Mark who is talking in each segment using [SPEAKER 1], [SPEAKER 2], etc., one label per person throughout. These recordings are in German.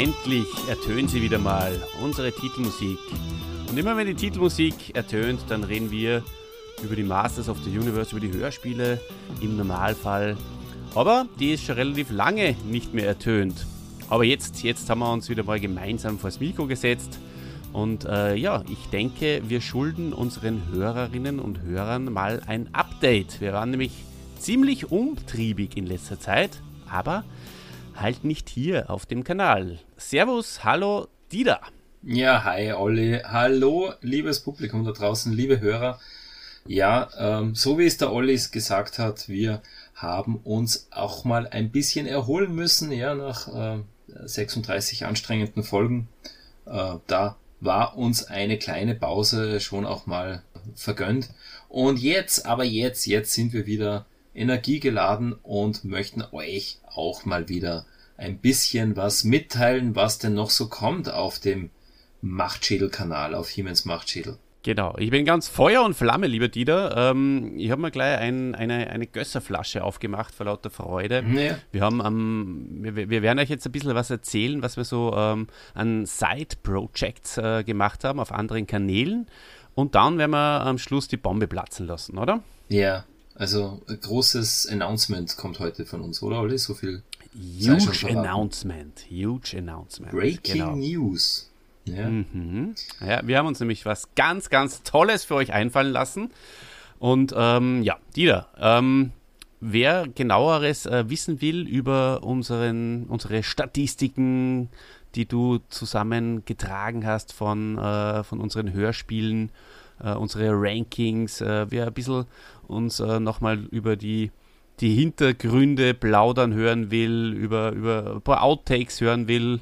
[SPEAKER 1] endlich ertönt sie wieder mal, unsere Titelmusik. Und immer wenn die Titelmusik ertönt, dann reden wir über die Masters of the Universe, über die Hörspiele im Normalfall. Aber die ist schon relativ lange nicht mehr ertönt. Aber jetzt, jetzt haben wir uns wieder mal gemeinsam vors Mikro gesetzt. Und äh, ja, ich denke, wir schulden unseren Hörerinnen und Hörern mal ein Update. Wir waren nämlich ziemlich umtriebig in letzter Zeit, aber halt nicht hier auf dem Kanal. Servus, hallo, Dida.
[SPEAKER 2] Ja, hi Olli. Hallo, liebes Publikum da draußen, liebe Hörer. Ja, ähm, so wie es der Olli gesagt hat, wir haben uns auch mal ein bisschen erholen müssen, ja, nach äh, 36 anstrengenden Folgen. Äh, da war uns eine kleine Pause schon auch mal vergönnt. Und jetzt, aber jetzt, jetzt sind wir wieder energiegeladen und möchten euch auch mal wieder ein bisschen was mitteilen, was denn noch so kommt auf dem Machtschädel-Kanal, auf Hiemens Machtschädel.
[SPEAKER 1] Genau, ich bin ganz Feuer und Flamme, lieber Dieter. Ähm, ich habe mir gleich ein, eine, eine Gösserflasche aufgemacht vor lauter Freude. Ja. Wir haben ähm, wir, wir, werden euch jetzt ein bisschen was erzählen, was wir so ähm, an Side-Projects äh, gemacht haben auf anderen Kanälen. Und dann werden wir am Schluss die Bombe platzen lassen, oder?
[SPEAKER 2] Ja, also ein großes Announcement kommt heute von uns, oder Olli? So viel.
[SPEAKER 1] Huge Announcement. Huge Announcement.
[SPEAKER 2] Breaking genau. News.
[SPEAKER 1] Ja. Mhm. ja, wir haben uns nämlich was ganz, ganz Tolles für euch einfallen lassen. Und ähm, ja, Dieter, ähm, wer genaueres äh, wissen will über unseren, unsere Statistiken, die du zusammengetragen hast von, äh, von unseren Hörspielen, äh, unsere Rankings, äh, wer ein bisschen uns äh, nochmal über die, die Hintergründe plaudern hören will, über, über ein paar Outtakes hören will,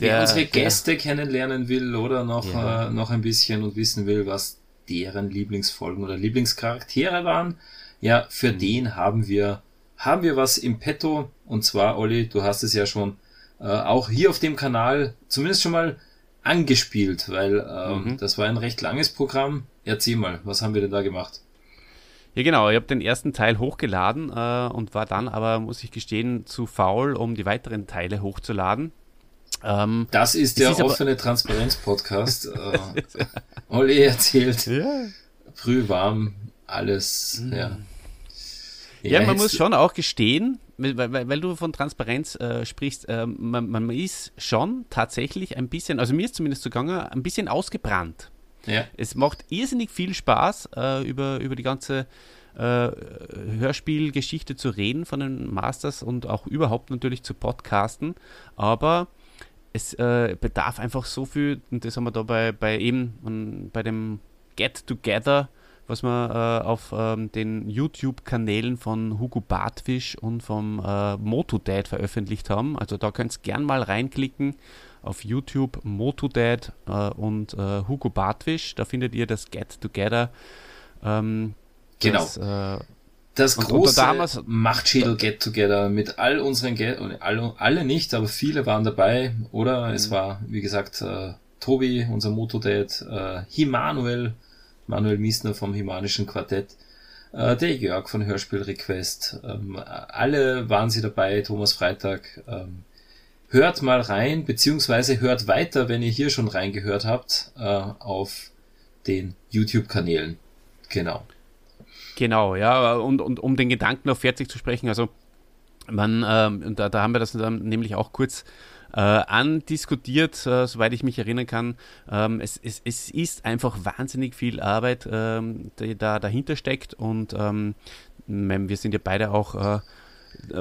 [SPEAKER 2] der, der unsere Gäste der, kennenlernen will oder noch, ja. äh, noch ein bisschen und wissen will, was deren Lieblingsfolgen oder Lieblingscharaktere waren, ja, für mhm. den haben wir, haben wir was im Petto. Und zwar, Olli, du hast es ja schon äh, auch hier auf dem Kanal zumindest schon mal angespielt, weil ähm, mhm. das war ein recht langes Programm. Erzähl mal, was haben wir denn da gemacht?
[SPEAKER 1] Ja, genau. Ich habe den ersten Teil hochgeladen äh, und war dann aber, muss ich gestehen, zu faul, um die weiteren Teile hochzuladen.
[SPEAKER 2] Ähm, das ist der ist offene Transparenz-Podcast. äh, Olli erzählt ja. brühwarm alles. Mhm. Ja.
[SPEAKER 1] Ja, ja man muss schon auch gestehen, weil, weil, weil du von Transparenz äh, sprichst, äh, man, man, ist schon tatsächlich ein bisschen, also mir ist zumindest zugange, ein bisschen ausgebrannt. Ja. Es macht irrsinnig viel Spaß, äh, über, über die ganze äh, Hörspielgeschichte zu reden von den Masters und auch überhaupt natürlich zu podcasten, aber es äh, bedarf einfach so viel, und das haben wir da bei, eben bei dem Get Together, was wir äh, auf ähm, den YouTube-Kanälen von Hugo Bartwisch und vom äh, Motodad veröffentlicht haben. Also da könnt ihr gern mal reinklicken auf YouTube Motodad äh, und äh, Hugo Bartwisch. Da findet ihr das Get Together.
[SPEAKER 2] Ähm, genau. Das, äh, das große Machtschädel-Get-Together mit all unseren Get alle, alle nicht, aber viele waren dabei. Oder mhm. es war, wie gesagt, äh, Tobi, unser Motodad, äh, Himanuel, Manuel Miesner vom Himanischen Quartett, äh, der Jörg von Hörspiel Request. Ähm, alle waren sie dabei, Thomas Freitag. Ähm, hört mal rein, beziehungsweise hört weiter, wenn ihr hier schon reingehört habt, äh, auf den YouTube-Kanälen. Genau.
[SPEAKER 1] Genau, ja, und, und um den Gedanken auf 40 zu sprechen, also man, ähm, da, da haben wir das dann nämlich auch kurz äh, andiskutiert, äh, soweit ich mich erinnern kann. Ähm, es, es, es ist einfach wahnsinnig viel Arbeit, ähm, die da dahinter steckt und ähm, wir sind ja beide auch äh,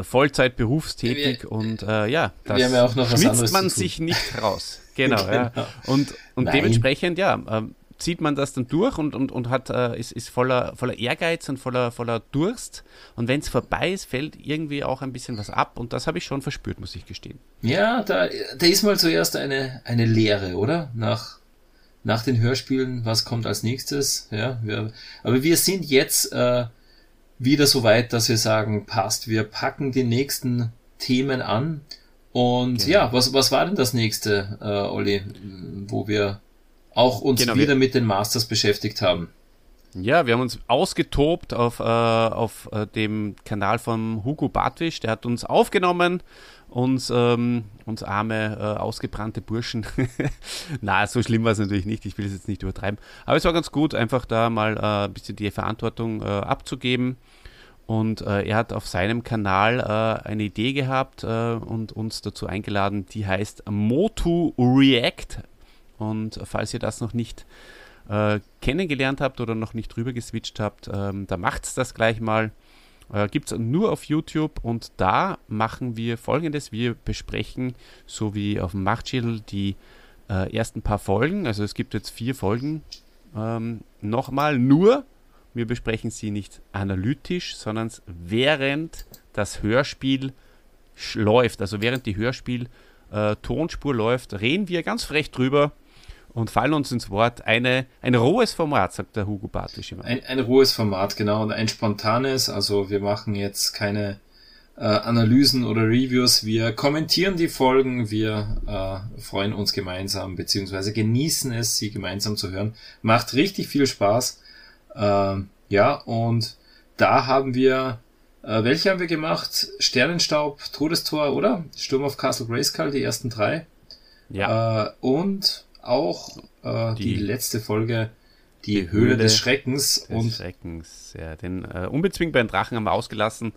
[SPEAKER 1] Vollzeit berufstätig wir, und äh, ja,
[SPEAKER 2] das ja schwitzt
[SPEAKER 1] man sich nicht raus. Genau, genau. ja. Und, und dementsprechend, ja, ähm, zieht man das dann durch und, und, und hat, äh, ist, ist voller, voller Ehrgeiz und voller, voller Durst. Und wenn es vorbei ist, fällt irgendwie auch ein bisschen was ab. Und das habe ich schon verspürt, muss ich gestehen.
[SPEAKER 2] Ja, da, da ist mal zuerst eine, eine Lehre, oder? Nach, nach den Hörspielen, was kommt als nächstes? Ja, wir, aber wir sind jetzt äh, wieder so weit, dass wir sagen, passt, wir packen die nächsten Themen an. Und genau. ja, was, was war denn das nächste, äh, Olli, wo wir auch uns genau, wieder mit den Masters beschäftigt haben.
[SPEAKER 1] Ja, wir haben uns ausgetobt auf, äh, auf äh, dem Kanal von Hugo Bartwisch. Der hat uns aufgenommen uns, ähm, uns arme, äh, ausgebrannte Burschen. Na, so schlimm war es natürlich nicht, ich will es jetzt nicht übertreiben. Aber es war ganz gut, einfach da mal äh, ein bisschen die Verantwortung äh, abzugeben. Und äh, er hat auf seinem Kanal eine Idee gehabt und uns dazu eingeladen, die heißt Motu React. Und falls ihr das noch nicht kennengelernt habt oder noch nicht drüber geswitcht habt, ähm, da macht's das gleich mal. Äh, Gibt es nur auf YouTube und da machen wir folgendes: Wir besprechen, so wie auf dem Machtschädel, die äh, ersten paar Folgen. Also es gibt jetzt vier Folgen. Ähm, Nochmal nur, wir besprechen sie nicht analytisch, sondern während das Hörspiel läuft, also während die Hörspiel-Tonspur äh, läuft, reden wir ganz frech drüber und fallen uns ins Wort. Eine, ein rohes Format, sagt der Hugo Bartisch immer.
[SPEAKER 2] Ein, ein rohes Format, genau, und ein spontanes. Also wir machen jetzt keine äh, Analysen oder Reviews. Wir kommentieren die Folgen, wir äh, freuen uns gemeinsam, beziehungsweise genießen es, sie gemeinsam zu hören. Macht richtig viel Spaß. Äh, ja, und da haben wir, äh, welche haben wir gemacht? Sternenstaub, Todestor, oder? Sturm auf Castle Grayskull, die ersten drei. Ja. Äh, und auch äh, die, die, letzte Folge, die, die Höhle, Höhle, des Schreckens.
[SPEAKER 1] Des und Schreckens, ja. Den äh, unbezwingbaren Drachen haben wir ausgelassen.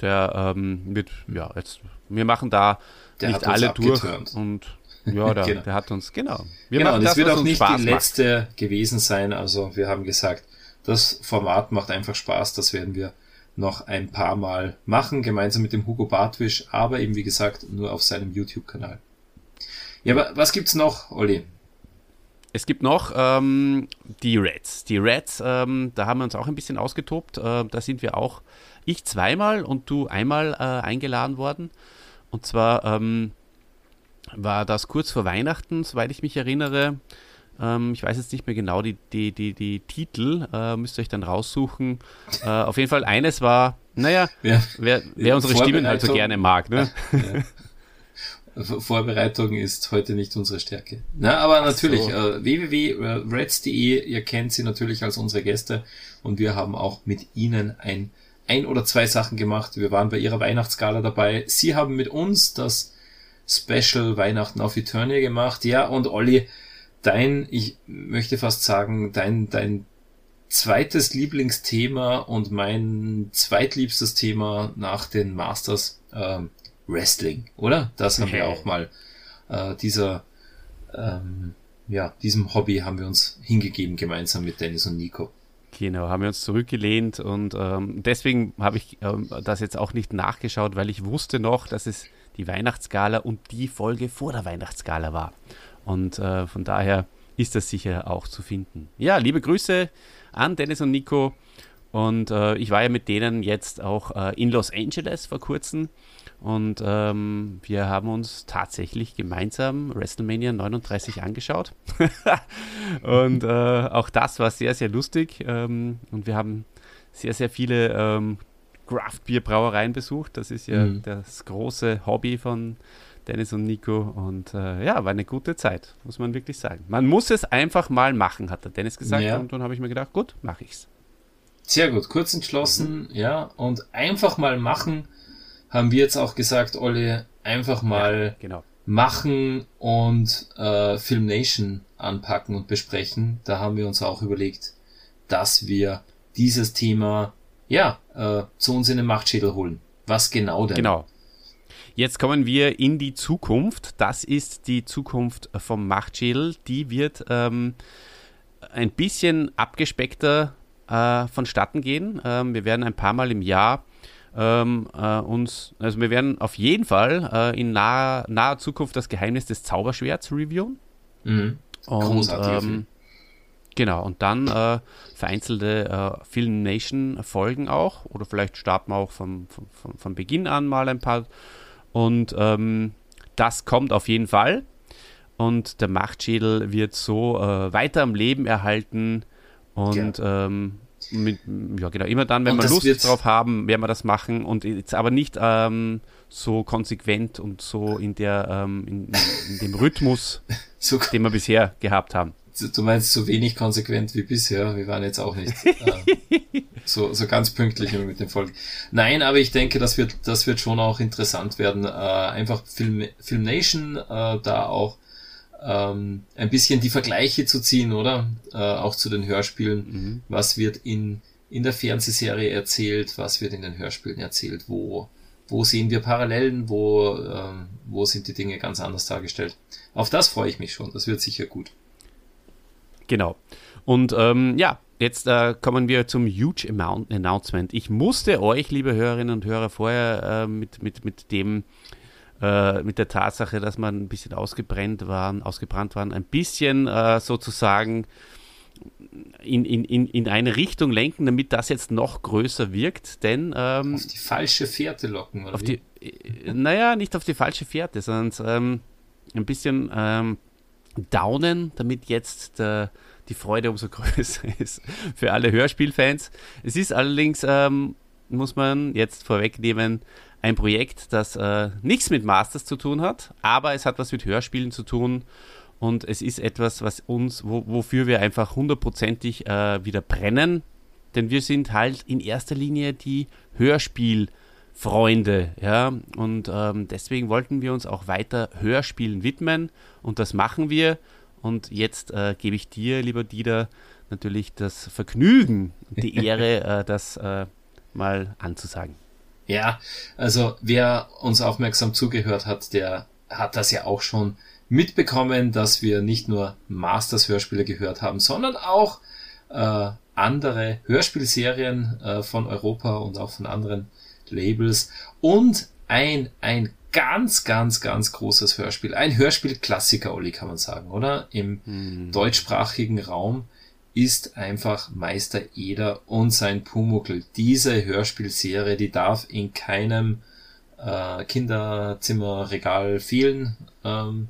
[SPEAKER 1] Der ähm, wird, ja, jetzt, wir machen da nicht alle durch. Und ja, der, genau. der, hat uns, genau.
[SPEAKER 2] Wir genau, und es wird auch nicht Spaß die letzte macht. gewesen sein. Also wir haben gesagt, das Format macht einfach Spaß. Das werden wir noch ein paar Mal machen, gemeinsam mit dem Hugo Bartwisch, aber eben wie gesagt nur auf seinem YouTube-Kanal. Ja, aber was gibt's noch, Olli?
[SPEAKER 1] Es gibt noch ähm, die Reds. Die Reds, ähm, da haben wir uns auch ein bisschen ausgetobt. Äh, da sind wir auch, ich zweimal und du einmal äh, eingeladen worden. Und zwar ähm, war das kurz vor Weihnachten, soweit ich mich erinnere. Ähm, ich weiß jetzt nicht mehr genau die, die, die, die Titel, äh, müsst ihr euch dann raussuchen. Äh, auf jeden Fall eines war, naja, ja, wer, wer unsere Stimmen halt so gerne mag. Ne? Ja.
[SPEAKER 2] Vorbereitung ist heute nicht unsere Stärke. Na, aber natürlich, so. äh, www.reds.de, ihr kennt sie natürlich als unsere Gäste und wir haben auch mit ihnen ein, ein oder zwei Sachen gemacht. Wir waren bei ihrer Weihnachtsgala dabei. Sie haben mit uns das Special Weihnachten auf Eternia gemacht. Ja, und Olli, dein, ich möchte fast sagen, dein, dein zweites Lieblingsthema und mein zweitliebstes Thema nach den Masters, ähm, Wrestling, oder? Das haben okay. wir auch mal, äh, dieser, ähm, ja, diesem Hobby haben wir uns hingegeben gemeinsam mit Dennis und Nico.
[SPEAKER 1] Genau, haben wir uns zurückgelehnt und ähm, deswegen habe ich ähm, das jetzt auch nicht nachgeschaut, weil ich wusste noch, dass es die Weihnachtsgala und die Folge vor der Weihnachtsgala war. Und äh, von daher ist das sicher auch zu finden. Ja, liebe Grüße an Dennis und Nico. Und äh, ich war ja mit denen jetzt auch äh, in Los Angeles vor kurzem und ähm, wir haben uns tatsächlich gemeinsam WrestleMania 39 angeschaut. und äh, auch das war sehr, sehr lustig. Ähm, und wir haben sehr, sehr viele ähm, Craft-Bier-Brauereien besucht. Das ist ja mhm. das große Hobby von Dennis und Nico. Und äh, ja, war eine gute Zeit, muss man wirklich sagen. Man muss es einfach mal machen, hat der Dennis gesagt. Ja. Und dann habe ich mir gedacht, gut, mache ich's.
[SPEAKER 2] Sehr gut, kurz entschlossen, mhm. ja, und einfach mal machen haben wir jetzt auch gesagt, Olli, einfach mal ja, genau. machen und äh, Film Nation anpacken und besprechen. Da haben wir uns auch überlegt, dass wir dieses Thema ja äh, zu uns in den Machtschädel holen. Was genau denn?
[SPEAKER 1] Genau. Jetzt kommen wir in die Zukunft. Das ist die Zukunft vom Machtschädel. Die wird ähm, ein bisschen abgespeckter äh, vonstatten gehen. Ähm, wir werden ein paar Mal im Jahr ähm, äh, uns, also wir werden auf jeden Fall äh, in naher, naher Zukunft das Geheimnis des Zauberschwerts reviewen. Mhm. Und, ähm, genau, und dann äh, vereinzelte äh, Film Nation Folgen auch, oder vielleicht starten wir auch von, von, von Beginn an mal ein paar. Und ähm, das kommt auf jeden Fall. Und der Machtschädel wird so äh, weiter am Leben erhalten. Und ja. ähm, mit, ja, genau. Immer dann, wenn wir Lust drauf haben, werden wir das machen und jetzt aber nicht ähm, so konsequent und so in der ähm, in, in, dem Rhythmus, so, den wir bisher gehabt haben.
[SPEAKER 2] Du meinst so wenig konsequent wie bisher. Wir waren jetzt auch nicht äh, so, so ganz pünktlich mit den Folgen. Nein, aber ich denke, das wird, das wird schon auch interessant werden. Äh, einfach Film, Film Nation äh, da auch ähm, ein bisschen die Vergleiche zu ziehen, oder? Äh, auch zu den Hörspielen. Mhm. Was wird in, in der Fernsehserie erzählt? Was wird in den Hörspielen erzählt? Wo, wo sehen wir Parallelen? Wo, ähm, wo sind die Dinge ganz anders dargestellt? Auf das freue ich mich schon. Das wird sicher gut.
[SPEAKER 1] Genau. Und ähm, ja, jetzt äh, kommen wir zum Huge Amount Announcement. Ich musste euch, liebe Hörerinnen und Hörer, vorher äh, mit, mit, mit dem äh, mit der Tatsache, dass man ein bisschen ausgebrannt waren, ausgebrannt waren, ein bisschen äh, sozusagen in, in, in, in eine Richtung lenken, damit das jetzt noch größer wirkt, denn ähm,
[SPEAKER 2] auf die falsche Fährte locken,
[SPEAKER 1] oder? Auf wie? die, äh, naja, nicht auf die falsche Fährte, sondern ähm, ein bisschen ähm, downen, damit jetzt der, die Freude umso größer ist für alle Hörspielfans. Es ist allerdings, ähm, muss man jetzt vorwegnehmen, ein Projekt, das äh, nichts mit Masters zu tun hat, aber es hat was mit Hörspielen zu tun und es ist etwas, was uns, wo, wofür wir einfach hundertprozentig äh, wieder brennen, denn wir sind halt in erster Linie die Hörspiel- Freunde, ja, und ähm, deswegen wollten wir uns auch weiter Hörspielen widmen und das machen wir. Und jetzt äh, gebe ich dir, lieber Dieter, natürlich das Vergnügen, die Ehre, äh, das äh, mal anzusagen.
[SPEAKER 2] Ja, also wer uns aufmerksam zugehört hat, der hat das ja auch schon mitbekommen, dass wir nicht nur Masters Hörspiele gehört haben, sondern auch äh, andere Hörspielserien äh, von Europa und auch von anderen Labels und ein, ein ganz, ganz, ganz großes Hörspiel. Ein Hörspiel-Klassiker, Olli, kann man sagen, oder? Im hm. deutschsprachigen Raum ist einfach Meister Eder und sein Pumuckel. Diese Hörspielserie, die darf in keinem äh, Kinderzimmerregal fehlen. Ähm,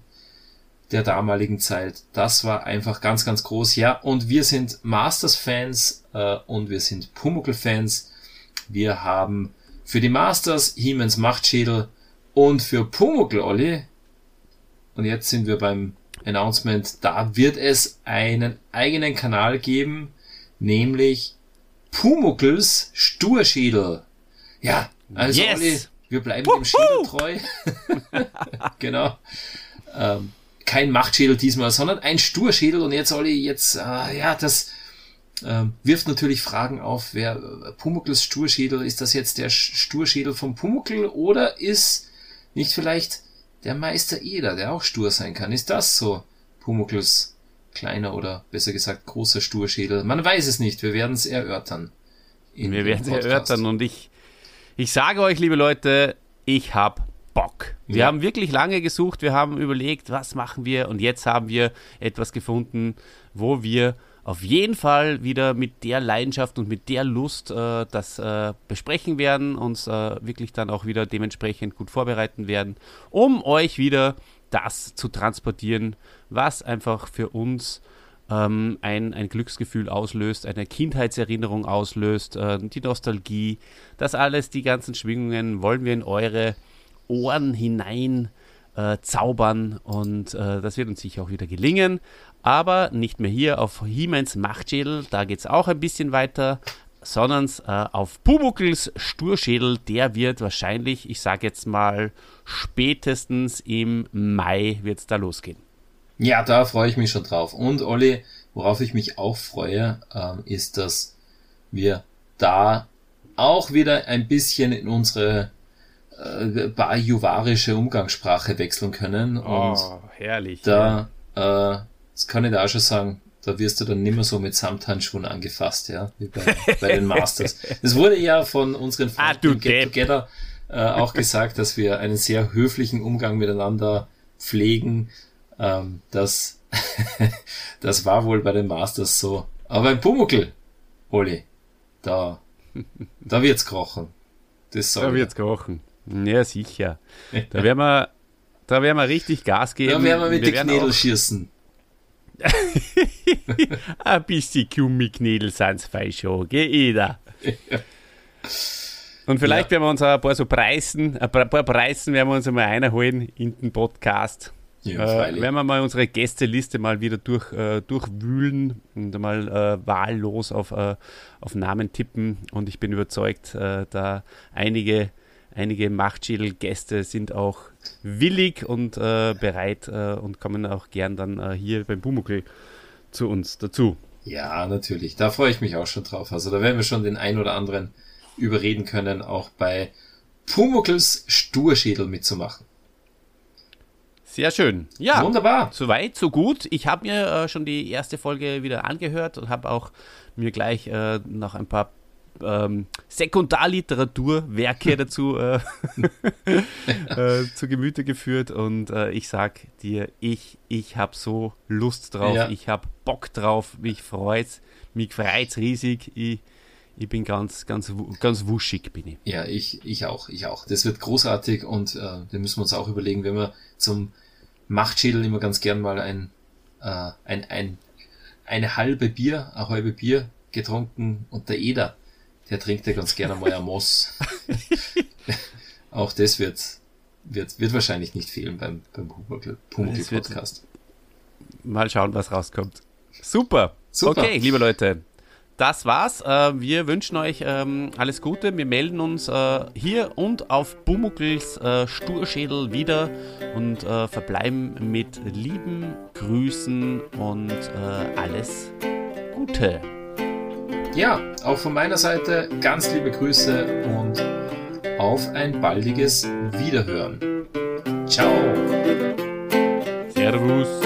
[SPEAKER 2] der damaligen Zeit. Das war einfach ganz, ganz groß. Ja, und wir sind Masters-Fans äh, und wir sind Pumuckl-Fans. Wir haben für die Masters Hiemens Machtschädel und für Pumuckl, Olli. Und jetzt sind wir beim Announcement. Da wird es einen eigenen Kanal geben, nämlich Pumuckls Sturschädel. Ja, also yes. Olli, wir bleiben Wuhu. dem Schädel treu. genau. Ähm, kein Machtschädel diesmal, sondern ein Sturschädel. Und jetzt, Olli, jetzt, äh, ja, das ähm, wirft natürlich Fragen auf, wer äh, Pumuckls Sturschädel, ist das jetzt der Sturschädel vom Pumuckl oder ist nicht vielleicht der Meister Eder, der auch stur sein kann? Ist das so Pumuckls kleiner oder besser gesagt großer Sturschädel? Man weiß es nicht, wir werden es erörtern.
[SPEAKER 1] Wir werden es erörtern und ich, ich sage euch, liebe Leute, ich habe Bock. Wir ja. haben wirklich lange gesucht, wir haben überlegt, was machen wir und jetzt haben wir etwas gefunden, wo wir auf jeden Fall wieder mit der Leidenschaft und mit der Lust äh, das äh, besprechen werden, uns äh, wirklich dann auch wieder dementsprechend gut vorbereiten werden, um euch wieder das zu transportieren, was einfach für uns ähm, ein, ein Glücksgefühl auslöst, eine Kindheitserinnerung auslöst, äh, die Nostalgie, das alles, die ganzen Schwingungen wollen wir in eure Ohren hinein äh, zaubern und äh, das wird uns sicher auch wieder gelingen aber nicht mehr hier auf Hiemens Machtschädel, da geht es auch ein bisschen weiter, sondern äh, auf Pumuckls Sturschädel, der wird wahrscheinlich, ich sage jetzt mal, spätestens im Mai wird es da losgehen.
[SPEAKER 2] Ja, da freue ich mich schon drauf. Und Olli, worauf ich mich auch freue, äh, ist, dass wir da auch wieder ein bisschen in unsere äh, bajuwarische Umgangssprache wechseln können. Und
[SPEAKER 1] oh, herrlich.
[SPEAKER 2] Da ja. äh, das kann ich da auch schon sagen, da wirst du dann nimmer so mit Samthandschuhen angefasst, ja, wie bei, bei den Masters. Es wurde ja von unseren
[SPEAKER 1] ah, Freunden ah,
[SPEAKER 2] Get Together äh, auch gesagt, dass wir einen sehr höflichen Umgang miteinander pflegen. Ähm, das, das war wohl bei den Masters so. Aber beim Pumuckel, Oli, da, da wird's krochen.
[SPEAKER 1] Das da wird's krochen. Ja, sicher. Da werden wir, da werden wir richtig Gas geben. Da
[SPEAKER 2] werden wir mit wir den Knädel schießen.
[SPEAKER 1] Ein bisschen Gummiknädel sind's fein schon, geh Ida. Und vielleicht ja. werden wir uns auch ein paar so Preisen, ein paar, Preisen werden wir uns einmal einholen in den Podcast. Ja, äh, werden wir mal unsere Gästeliste mal wieder durch, äh, durchwühlen und mal äh, wahllos auf, äh, auf Namen tippen. Und ich bin überzeugt, äh, da einige, einige Machtschädel-Gäste sind auch willig und äh, bereit und kommen auch gern dann hier beim Bumuckel zu uns dazu.
[SPEAKER 2] Ja, natürlich. Da freue ich mich auch schon drauf. Also da werden wir schon den ein oder anderen überreden können, auch bei Pumuckls Sturschädel mitzumachen.
[SPEAKER 1] Sehr schön. Ja, wunderbar. Soweit, so gut. Ich habe mir äh, schon die erste Folge wieder angehört und habe auch mir gleich äh, noch ein paar ähm, Sekundarliteraturwerke dazu äh, äh, zu Gemüte geführt und äh, ich sag dir, ich, ich habe so Lust drauf, ja. ich habe Bock drauf, mich freut's, mich freut's riesig. Ich, ich bin ganz, ganz, ganz wuschig bin ich.
[SPEAKER 2] Ja, ich, ich auch, ich auch. Das wird großartig und äh, da müssen wir uns auch überlegen, wenn wir zum Machtschädel immer ganz gern mal ein, äh, ein, ein, eine halbe Bier, eine halbe Bier getrunken und der Eder, der trinkt ja ganz gerne mal ein Moss. auch das wird, wird, wird wahrscheinlich nicht fehlen beim, beim Pumuckl Podcast.
[SPEAKER 1] Mal schauen, was rauskommt. Super. Super. Okay, liebe Leute das war's. Äh, wir wünschen euch ähm, alles Gute. Wir melden uns äh, hier und auf Bumuckels äh, Sturschädel wieder und verbleiben mit lieben Grüßen und alles Gute.
[SPEAKER 2] Ja, auch von meiner Seite ganz liebe Grüße und auf ein baldiges Wiederhören. Ciao.
[SPEAKER 1] Servus.